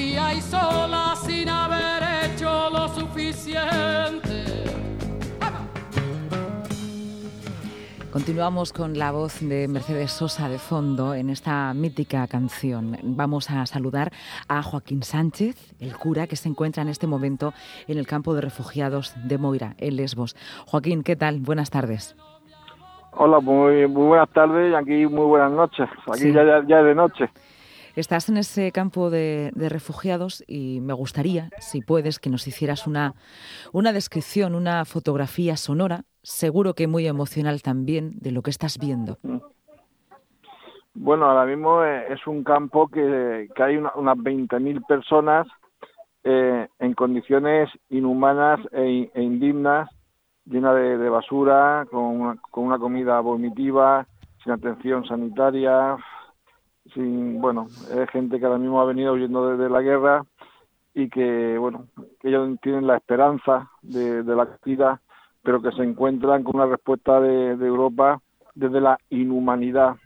Y sola sin haber hecho lo suficiente. Continuamos con la voz de Mercedes Sosa de fondo en esta mítica canción. Vamos a saludar a Joaquín Sánchez, el cura que se encuentra en este momento en el campo de refugiados de Moira, en Lesbos. Joaquín, ¿qué tal? Buenas tardes. Hola, muy, buenas tardes y aquí muy buenas noches. Aquí ya, ya, ya de noche. Estás en ese campo de, refugiados y me gustaría, si puedes, que nos hicieras una, una descripción, una fotografía sonora, seguro que muy emocional también, de lo que estás viendo. Bueno, ahora mismo eh, es un campo que, hay unas 20.000 personas eh, en condiciones inhumanas e, e indignas, llena de, basura, con una, con una comida vomitiva, sin atención sanitaria, sin, bueno, es gente que ahora mismo ha venido huyendo de, la guerra y que, bueno, que ellos tienen la esperanza de, la vida, pero que se encuentran con una respuesta de, Europa desde la inhumanidad.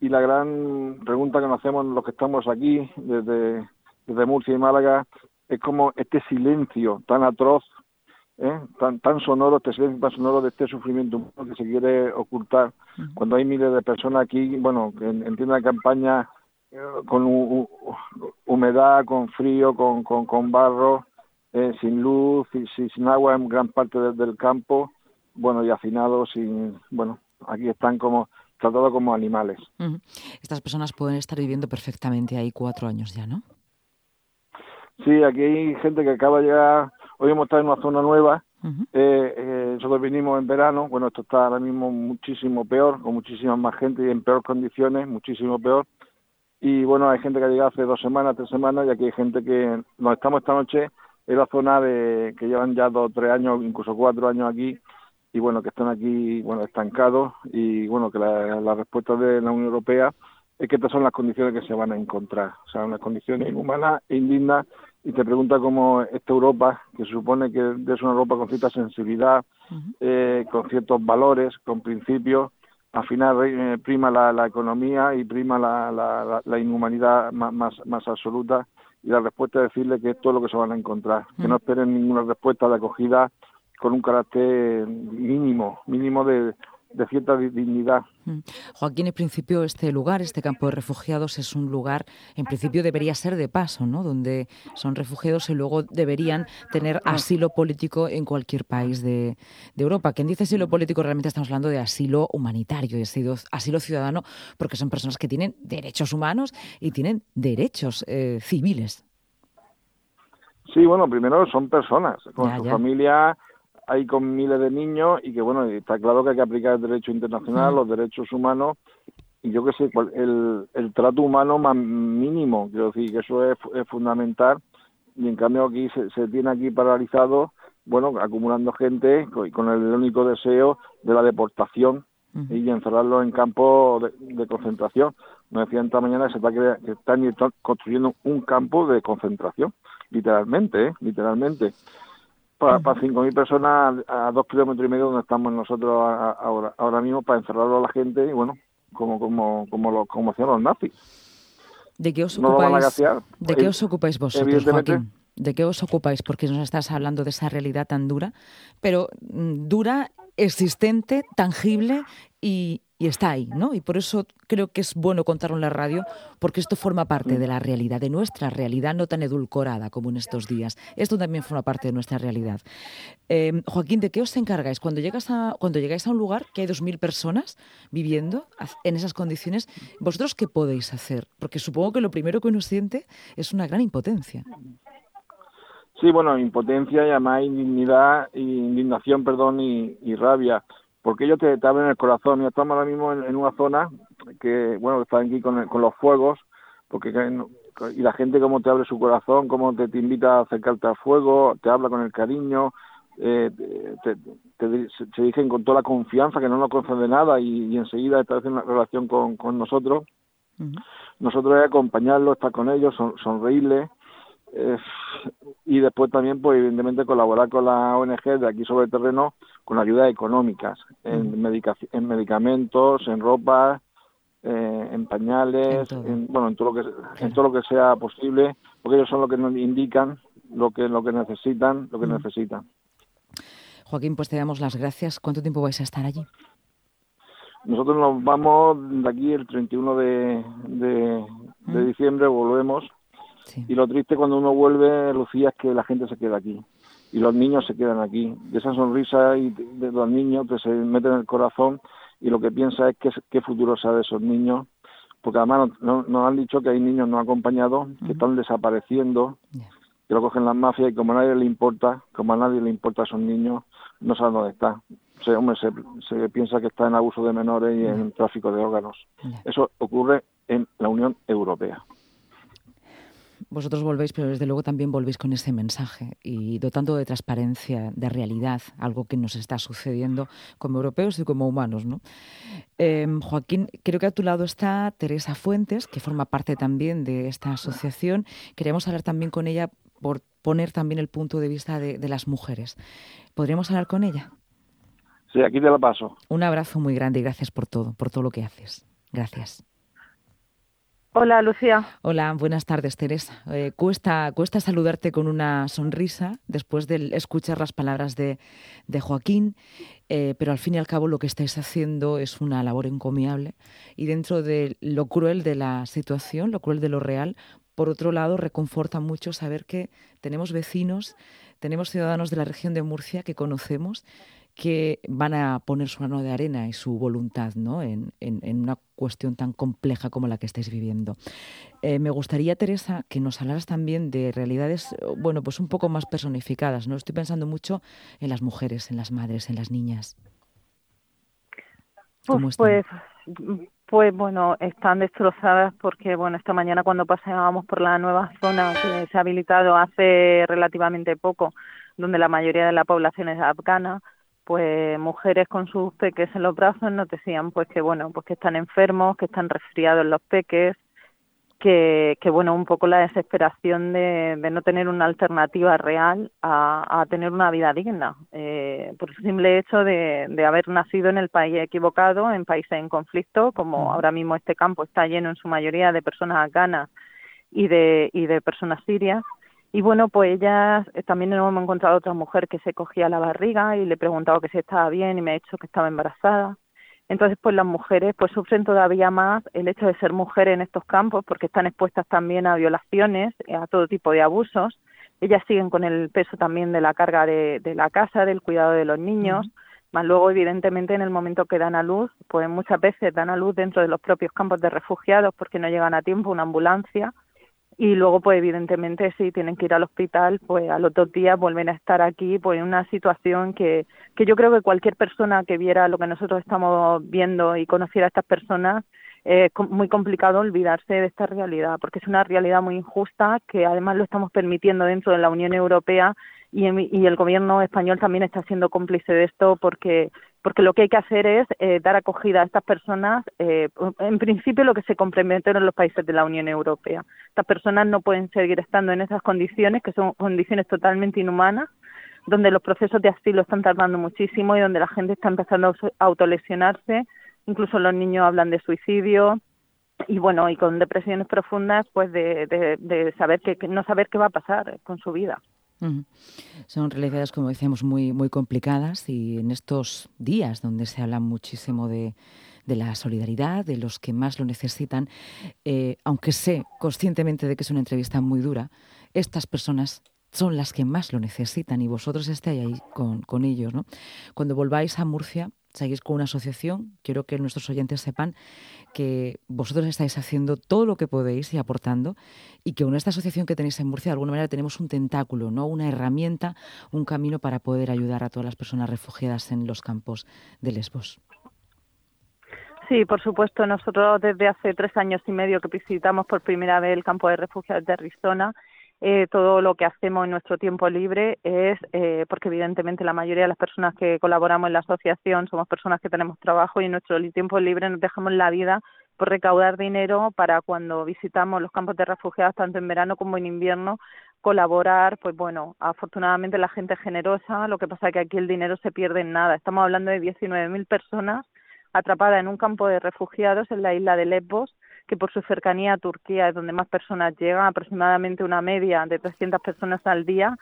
Y la gran pregunta que nos hacemos los que estamos aquí, desde, desde Murcia y Málaga, es como este silencio tan atroz, ¿eh? tan, tan sonoro, este silencio tan sonoro de este sufrimiento que se quiere ocultar cuando hay miles de personas aquí, bueno, que entienden la campaña eh, con humedad, con frío, con, con, barro, eh, sin luz, y, sin agua en gran parte del campo, bueno, y hacinados, sin, bueno, aquí están como tratados como animales. Estas personas pueden estar viviendo perfectamente ahí cuatro años ya, ¿no? Sí, aquí hay gente que acaba de llegar, hoy hemos estado en una zona nueva, eh, eh, nosotros vinimos en verano, bueno, esto está ahora mismo muchísimo peor, con muchísima más gente y en peor condiciones, muchísimo peor. Y bueno, hay gente que ha llegado hace dos semanas, tres semanas, y aquí hay gente que nos estamos esta noche en la zona de que llevan ya dos, tres años, incluso cuatro años aquí, y bueno, que están aquí, bueno, estancados, y bueno, que la, la respuesta de la Unión Europea es que estas son las condiciones que se van a encontrar, o sea, unas condiciones inhumanas e indignas y te pregunta cómo esta Europa, que se supone que es una Europa con cierta sensibilidad, eh, con ciertos valores, con principios, al final eh, prima la, economía y prima la, la, inhumanidad más, más, absoluta y la respuesta es decirle que esto es lo que se van a encontrar, que no esperen ninguna respuesta de acogida con un carácter mínimo, mínimo de, de cierta dignidad. Mm. Joaquín, en principio este lugar, este campo de refugiados, es un lugar, en principio debería ser de paso, ¿no? Donde son refugiados y luego deberían tener asilo político en cualquier país de, Europa. Quien dice asilo político realmente estamos hablando de asilo humanitario, de asilo, ciudadano, porque son personas que tienen derechos humanos y tienen derechos eh, civiles. Sí, bueno, primero son personas con su familia hay con miles de niños y que bueno, está claro que hay que aplicar el derecho internacional, los derechos humanos y yo qué sé, el, el trato humano más mínimo, quiero decir que eso es, fundamental y en cambio aquí se, tiene aquí paralizado, bueno, acumulando gente con, con el único deseo de la deportación y encerrarlo en campos de, concentración. Me decían esta mañana que, se está que están construyendo un campo de concentración, literalmente, ¿eh? literalmente para, para 5.000 personas a, dos kilómetros y medio donde estamos nosotros ahora, ahora mismo para encerrarlo a la gente y bueno, como como como lo como hacían los nazis. ¿De qué os ocupáis? ¿De qué os ocupáis vosotros, Joaquín? ¿De qué os ocupáis? Porque nos estás hablando de esa realidad tan dura, pero mm, dura, existente, tangible y, y está ahí, ¿no? Y por eso creo que es bueno contarlo en la radio, porque esto forma parte de la realidad, de nuestra realidad, no tan edulcorada como en estos días. Esto también forma parte de nuestra realidad. Em, Joaquín, ¿de qué os encargáis? Cuando, llegas a, cuando llegáis a un lugar que hay 2.000 personas viviendo en esas condiciones, ¿vosotros qué podéis hacer? Porque supongo que lo primero que uno siente es una gran impotencia. Sí, bueno, impotencia y además indignidad, indignación, perdón, y rabia porque ellos te, abren el corazón. Y estamos ahora mismo en, una zona que, bueno, están aquí con, con los fuegos, porque y la gente cómo te abre su corazón, cómo te, te invita a acercarte al fuego, te habla con el cariño, eh, te, se dicen con toda la confianza que no nos conocen de nada y, enseguida establecen una relación con, con nosotros. Nosotros es acompañarlos, estar con ellos, son, sonreírles eh, y después también, pues evidentemente, colaborar con la ONG de aquí sobre el terreno con ayudas económicas en, en medicamentos, en ropa, eh, en pañales, en, bueno, en todo lo que en todo lo que sea posible, porque ellos son los que nos indican lo que lo que necesitan, lo que necesitan. Joaquín, pues te damos las gracias. ¿Cuánto tiempo vais a estar allí? Nosotros nos vamos de aquí el 31 de, de, de diciembre, volvemos. Y lo triste cuando uno vuelve, Lucía, es que la gente se queda aquí. Y los niños se quedan aquí. De esa sonrisa y de los niños que se meten en el corazón y lo que piensa es qué, qué futuro sea de esos niños. Porque además nos, han dicho que hay niños no acompañados que están desapareciendo, que lo cogen las mafias y como a nadie le importa, como a nadie le importa a esos niños, no saben dónde está. Se, hombre, se, piensa que está en abuso de menores y en tráfico de órganos. Eso ocurre en la Unión Europea. Vosotros volvéis, pero desde luego también volvéis con ese mensaje y dotando de transparencia, de realidad, algo que nos está sucediendo como europeos y como humanos. ¿no? Em, Joaquín, creo que a tu lado está Teresa Fuentes, que forma parte también de esta asociación. Queremos hablar también con ella por poner también el punto de vista de, de las mujeres. ¿Podríamos hablar con ella? Sí, aquí te la paso. Un abrazo muy grande y gracias por todo, por todo lo que haces. Gracias. Hola, Lucía. Hola, buenas tardes, Teresa. Eh, cuesta, cuesta saludarte con una sonrisa después de escuchar las palabras de, Joaquín, eh, pero al fin y al cabo lo que estáis haciendo es una labor encomiable y dentro de lo cruel de la situación, lo cruel de lo real, por otro lado, reconforta mucho saber que tenemos vecinos, tenemos ciudadanos de la región de Murcia que conocemos que van a poner su mano de arena y su voluntad ¿no? en, una cuestión tan compleja como la que estáis viviendo. Eh, me gustaría, Teresa, que nos hablaras también de realidades, bueno, pues un poco más personificadas. ¿no? Estoy pensando mucho en las mujeres, en las madres, en las niñas. ¿Cómo pues, pues bueno, están destrozadas porque bueno, esta mañana cuando paseábamos por la nueva zona que se ha habilitado hace relativamente poco, donde la mayoría de la población es afgana, pues mujeres con sus peques en los brazos nos decían pues que bueno pues que están enfermos que están resfriados los peques que, que bueno un poco la desesperación de, de no tener una alternativa real a, a tener una vida digna. Eh, por el simple hecho de, de haber nacido en el país equivocado en países en conflicto como ahora mismo este campo está lleno en su mayoría de personas afganas y de y de personas sirias y bueno, pues ella eh, también hemos encontrado otra mujer que se cogía la barriga y le he preguntado que si estaba bien y me ha dicho que estaba embarazada. Entonces, pues las mujeres pues sufren todavía más el hecho de ser mujeres en estos campos porque están expuestas también a violaciones, a todo tipo de abusos. Ellas siguen con el peso también de la carga de, de la casa, del cuidado de los niños. Más luego, evidentemente, en el momento que dan a luz, pues muchas veces dan a luz dentro de los propios campos de refugiados porque no llegan a tiempo una ambulancia y luego pues evidentemente si tienen que ir al hospital pues a los dos días vuelven a estar aquí pues en una situación que que yo creo que cualquier persona que viera lo que nosotros estamos viendo y conociera a estas personas es muy complicado olvidarse de esta realidad porque es una realidad muy injusta que además lo estamos permitiendo dentro de la Unión Europea y, y el gobierno español también está siendo cómplice de esto porque porque lo que hay que hacer es eh, dar acogida a estas personas, eh, en principio lo que se comprometieron los países de la Unión Europea. Estas personas no pueden seguir estando en esas condiciones, que son condiciones totalmente inhumanas, donde los procesos de asilo están tardando muchísimo y donde la gente está empezando a autolesionarse, incluso los niños hablan de suicidio y bueno, y con depresiones profundas, pues de, de, saber que no saber qué va a pasar con su vida. Son realidades, como decíamos, muy, muy complicadas y en estos días donde se habla muchísimo de, la solidaridad, de los que más lo necesitan, eh, aunque sé conscientemente de que es una entrevista muy dura, estas personas son las que más lo necesitan y vosotros estáis ahí con, con ellos. ¿no? Cuando volváis a Murcia, seguís con una asociación. Quiero que nuestros oyentes sepan que vosotros estáis haciendo todo lo que podéis y aportando y que con esta asociación que tenéis en Murcia de alguna manera tenemos un tentáculo, ¿no? una herramienta, un camino para poder ayudar a todas las personas refugiadas en los campos de Lesbos. Sí, por supuesto. Nosotros desde hace tres años y medio que visitamos por primera vez el campo de refugiados de Arizona, eh, todo lo que hacemos en nuestro tiempo libre es, eh, porque evidentemente la mayoría de las personas que colaboramos en la asociación somos personas que tenemos trabajo y en nuestro tiempo libre nos dejamos la vida por recaudar dinero para cuando visitamos los campos de refugiados, tanto en verano como en invierno, colaborar, pues bueno, afortunadamente la gente es generosa, lo que pasa es que aquí el dinero se pierde en nada. Estamos hablando de 19.000 personas atrapadas en un campo de refugiados en la isla de Lesbos, que por su cercanía a Turquía es donde más personas llegan, aproximadamente una media de 300 personas al día,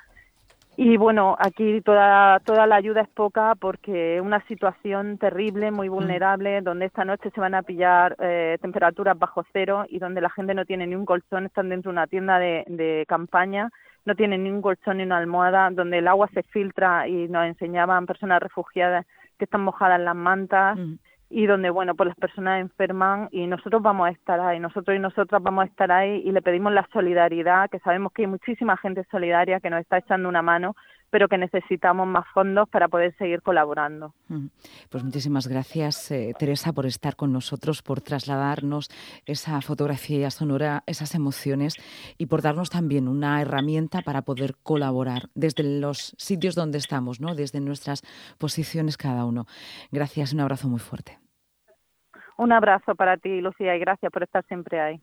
y bueno, aquí toda, toda la ayuda es poca porque es una situación terrible, muy mm. vulnerable, donde esta noche se van a pillar eh, temperaturas bajo cero y donde la gente no tiene ni un colchón, están dentro de una tienda de, de campaña, no tienen ni un colchón ni una almohada, donde el agua se filtra y nos enseñaban personas refugiadas que están mojadas en las mantas. Mm y donde, bueno, pues las personas enferman y nosotros vamos a estar ahí, nosotros y nosotras vamos a estar ahí y le pedimos la solidaridad, que sabemos que hay muchísima gente solidaria que nos está echando una mano, pero que necesitamos más fondos para poder seguir colaborando. Mm. Pues muchísimas gracias, eh, Teresa, por estar con nosotros, por trasladarnos esa fotografía sonora, esas emociones y por darnos también una herramienta para poder colaborar desde los sitios donde estamos, ¿no? desde nuestras posiciones cada uno. Gracias, un abrazo muy fuerte. Un abrazo para ti, Lucía, y gracias por estar siempre ahí.